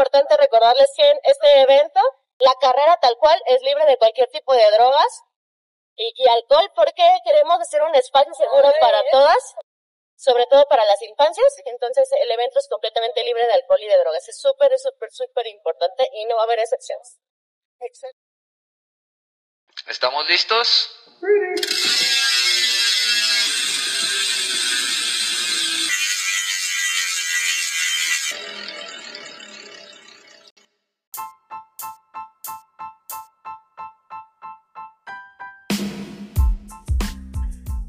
importante recordarles que en este evento la carrera tal cual es libre de cualquier tipo de drogas y, y alcohol porque queremos hacer un espacio seguro para todas, sobre todo para las infancias. Entonces el evento es completamente libre de alcohol y de drogas. Es súper, súper, súper importante y no va a haber excepciones. ¿Estamos listos?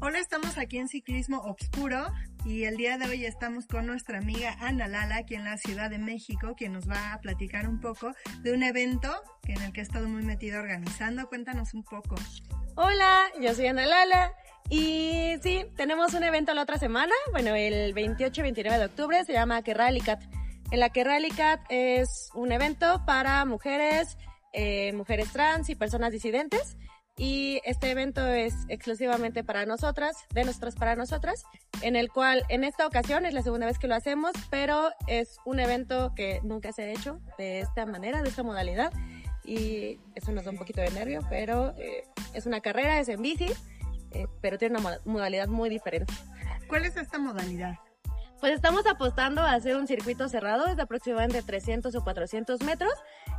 Hola, estamos aquí en Ciclismo Obscuro y el día de hoy estamos con nuestra amiga Ana Lala aquí en la Ciudad de México, quien nos va a platicar un poco de un evento en el que ha estado muy metido organizando. Cuéntanos un poco. Hola, yo soy Ana Lala y sí, tenemos un evento la otra semana, bueno, el 28 y 29 de octubre, se llama Que Cat. En la que Cat es un evento para mujeres, eh, mujeres trans y personas disidentes y este evento es exclusivamente para nosotras, de nosotras para nosotras, en el cual en esta ocasión es la segunda vez que lo hacemos, pero es un evento que nunca se ha hecho de esta manera, de esta modalidad y eso nos da un poquito de nervio, pero eh, es una carrera, es en bici, eh, pero tiene una modalidad muy diferente. ¿Cuál es esta modalidad? Pues estamos apostando a hacer un circuito cerrado de aproximadamente 300 o 400 metros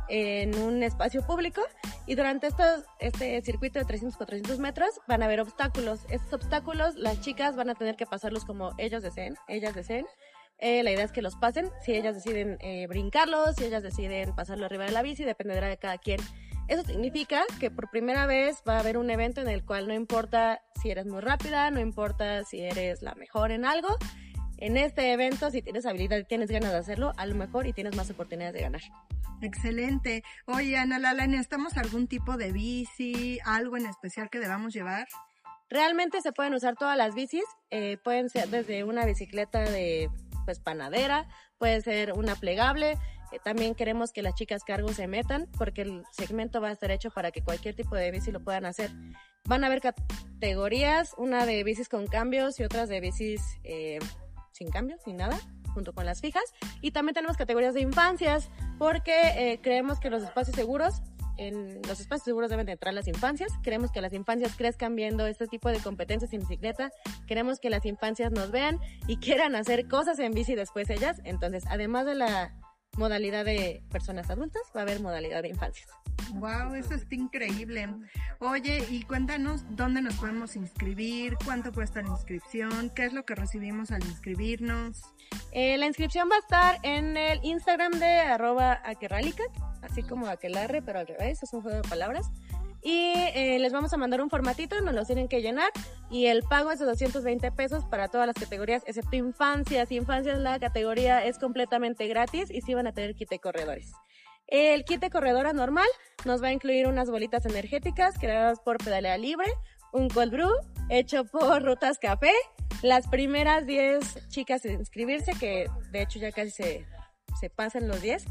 en un espacio público y durante estos, este circuito de 300 400 metros van a haber obstáculos. Estos obstáculos las chicas van a tener que pasarlos como ellos deseen, ellas deseen. Eh, la idea es que los pasen, si ellas deciden eh, brincarlos, si ellas deciden pasarlo arriba de la bici, dependerá de cada quien. Eso significa que por primera vez va a haber un evento en el cual no importa si eres muy rápida, no importa si eres la mejor en algo, en este evento, si tienes habilidad y tienes ganas de hacerlo, a lo mejor y tienes más oportunidades de ganar. Excelente. Oye, Ana Lala, ¿necesitamos algún tipo de bici, algo en especial que debamos llevar? Realmente se pueden usar todas las bicis, eh, pueden ser desde una bicicleta de pues panadera, puede ser una plegable. Eh, también queremos que las chicas cargo se metan porque el segmento va a estar hecho para que cualquier tipo de bici lo puedan hacer. Van a haber categorías, una de bicis con cambios y otras de bicis eh, sin cambios, sin nada junto con las fijas. Y también tenemos categorías de infancias, porque eh, creemos que los espacios seguros, en los espacios seguros deben de entrar las infancias. Queremos que las infancias crezcan viendo este tipo de competencias en bicicleta. Queremos que las infancias nos vean y quieran hacer cosas en bici después ellas. Entonces, además de la modalidad de personas adultas, va a haber modalidad de infancias. Wow, eso está increíble. Oye, y cuéntanos dónde nos podemos inscribir, cuánto cuesta la inscripción, qué es lo que recibimos al inscribirnos. Eh, la inscripción va a estar en el Instagram de arroba aquerralicat, así como aquelarre, pero al revés, es un juego de palabras. Y eh, les vamos a mandar un formatito, nos lo tienen que llenar y el pago es de 220 pesos para todas las categorías, excepto infancias. Infancias la categoría es completamente gratis y sí van a tener kit corredores. El kit de corredora normal nos va a incluir unas bolitas energéticas creadas por Pedalea Libre, un cold brew hecho por Rutas Café, las primeras 10 chicas en inscribirse, que de hecho ya casi se, se pasan los 10,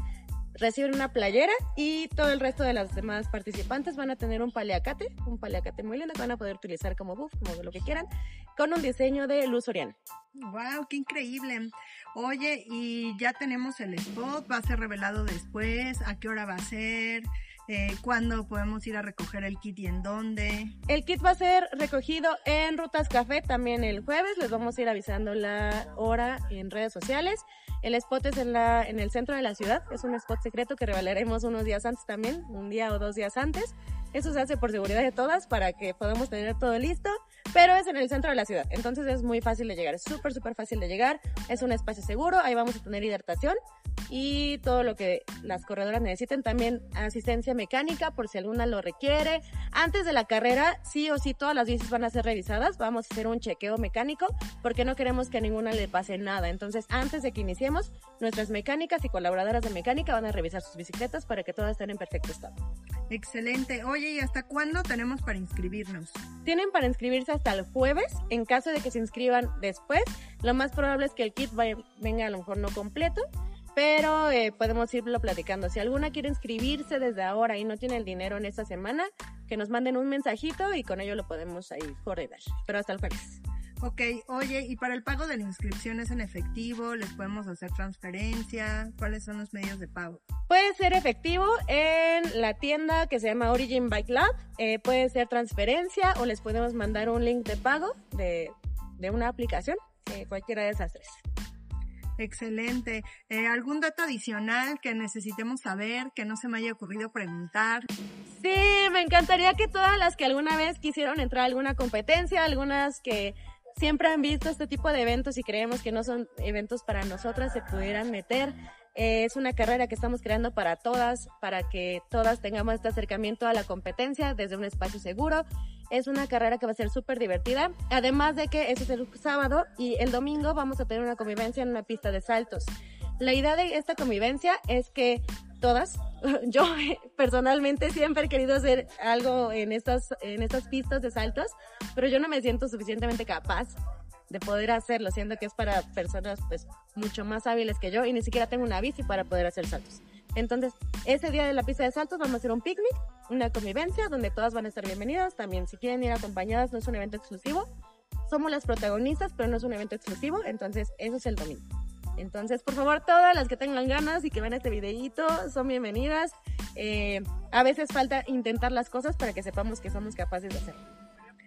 reciben una playera y todo el resto de las demás participantes van a tener un paliacate, un paliacate muy lindo que van a poder utilizar como buff, como lo que quieran, con un diseño de Luz Oriana. ¡Wow! ¡Qué increíble! Oye, y ya tenemos el spot, va a ser revelado después, ¿a qué hora va a ser? Eh, ¿Cuándo podemos ir a recoger el kit y en dónde? El kit va a ser recogido en Rutas Café también el jueves. Les vamos a ir avisando la hora en redes sociales. El spot es en, la, en el centro de la ciudad. Es un spot secreto que revelaremos unos días antes también, un día o dos días antes. Eso se hace por seguridad de todas para que podamos tener todo listo pero es en el centro de la ciudad, entonces es muy fácil de llegar, es súper, súper fácil de llegar, es un espacio seguro, ahí vamos a tener hidratación y todo lo que las corredoras necesiten, también asistencia mecánica por si alguna lo requiere. Antes de la carrera, sí o sí, todas las bicis van a ser revisadas, vamos a hacer un chequeo mecánico porque no queremos que a ninguna le pase nada, entonces antes de que iniciemos, nuestras mecánicas y colaboradoras de mecánica van a revisar sus bicicletas para que todas estén en perfecto estado. Excelente. Oye, ¿y hasta cuándo tenemos para inscribirnos? Tienen para inscribirse hasta el jueves. En caso de que se inscriban después, lo más probable es que el kit venga a lo mejor no completo, pero eh, podemos irlo platicando. Si alguna quiere inscribirse desde ahora y no tiene el dinero en esta semana, que nos manden un mensajito y con ello lo podemos ahí coordinar. Pero hasta el jueves. Ok, oye, ¿y para el pago de la inscripción es en efectivo? ¿Les podemos hacer transferencia? ¿Cuáles son los medios de pago? Puede ser efectivo en la tienda que se llama Origin Bike Lab, eh, puede ser transferencia o les podemos mandar un link de pago de, de una aplicación, eh, cualquiera de esas tres. Excelente. Eh, ¿Algún dato adicional que necesitemos saber, que no se me haya ocurrido preguntar? Sí, me encantaría que todas las que alguna vez quisieron entrar a alguna competencia, algunas que siempre han visto este tipo de eventos y creemos que no son eventos para nosotras se pudieran meter. Eh, es una carrera que estamos creando para todas, para que todas tengamos este acercamiento a la competencia desde un espacio seguro. Es una carrera que va a ser súper divertida. Además de que ese es el sábado y el domingo vamos a tener una convivencia en una pista de saltos. La idea de esta convivencia es que todas, yo personalmente siempre he querido hacer algo en estas, en estas pistas de saltos, pero yo no me siento suficientemente capaz de poder hacerlo, siendo que es para personas pues mucho más hábiles que yo y ni siquiera tengo una bici para poder hacer saltos. Entonces, ese día de la pista de saltos vamos a hacer un picnic, una convivencia donde todas van a estar bienvenidas. También si quieren ir acompañadas, no es un evento exclusivo. Somos las protagonistas, pero no es un evento exclusivo. Entonces, eso es el domingo. Entonces, por favor, todas las que tengan ganas y que vean este videito son bienvenidas. Eh, a veces falta intentar las cosas para que sepamos que somos capaces de hacerlo.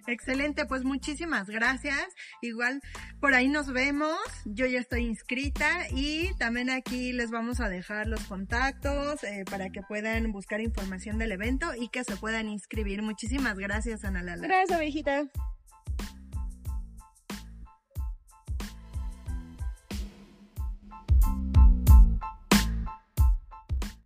Excelente, pues muchísimas gracias. Igual por ahí nos vemos. Yo ya estoy inscrita y también aquí les vamos a dejar los contactos eh, para que puedan buscar información del evento y que se puedan inscribir. Muchísimas gracias, Ana Lala. Gracias, viejita.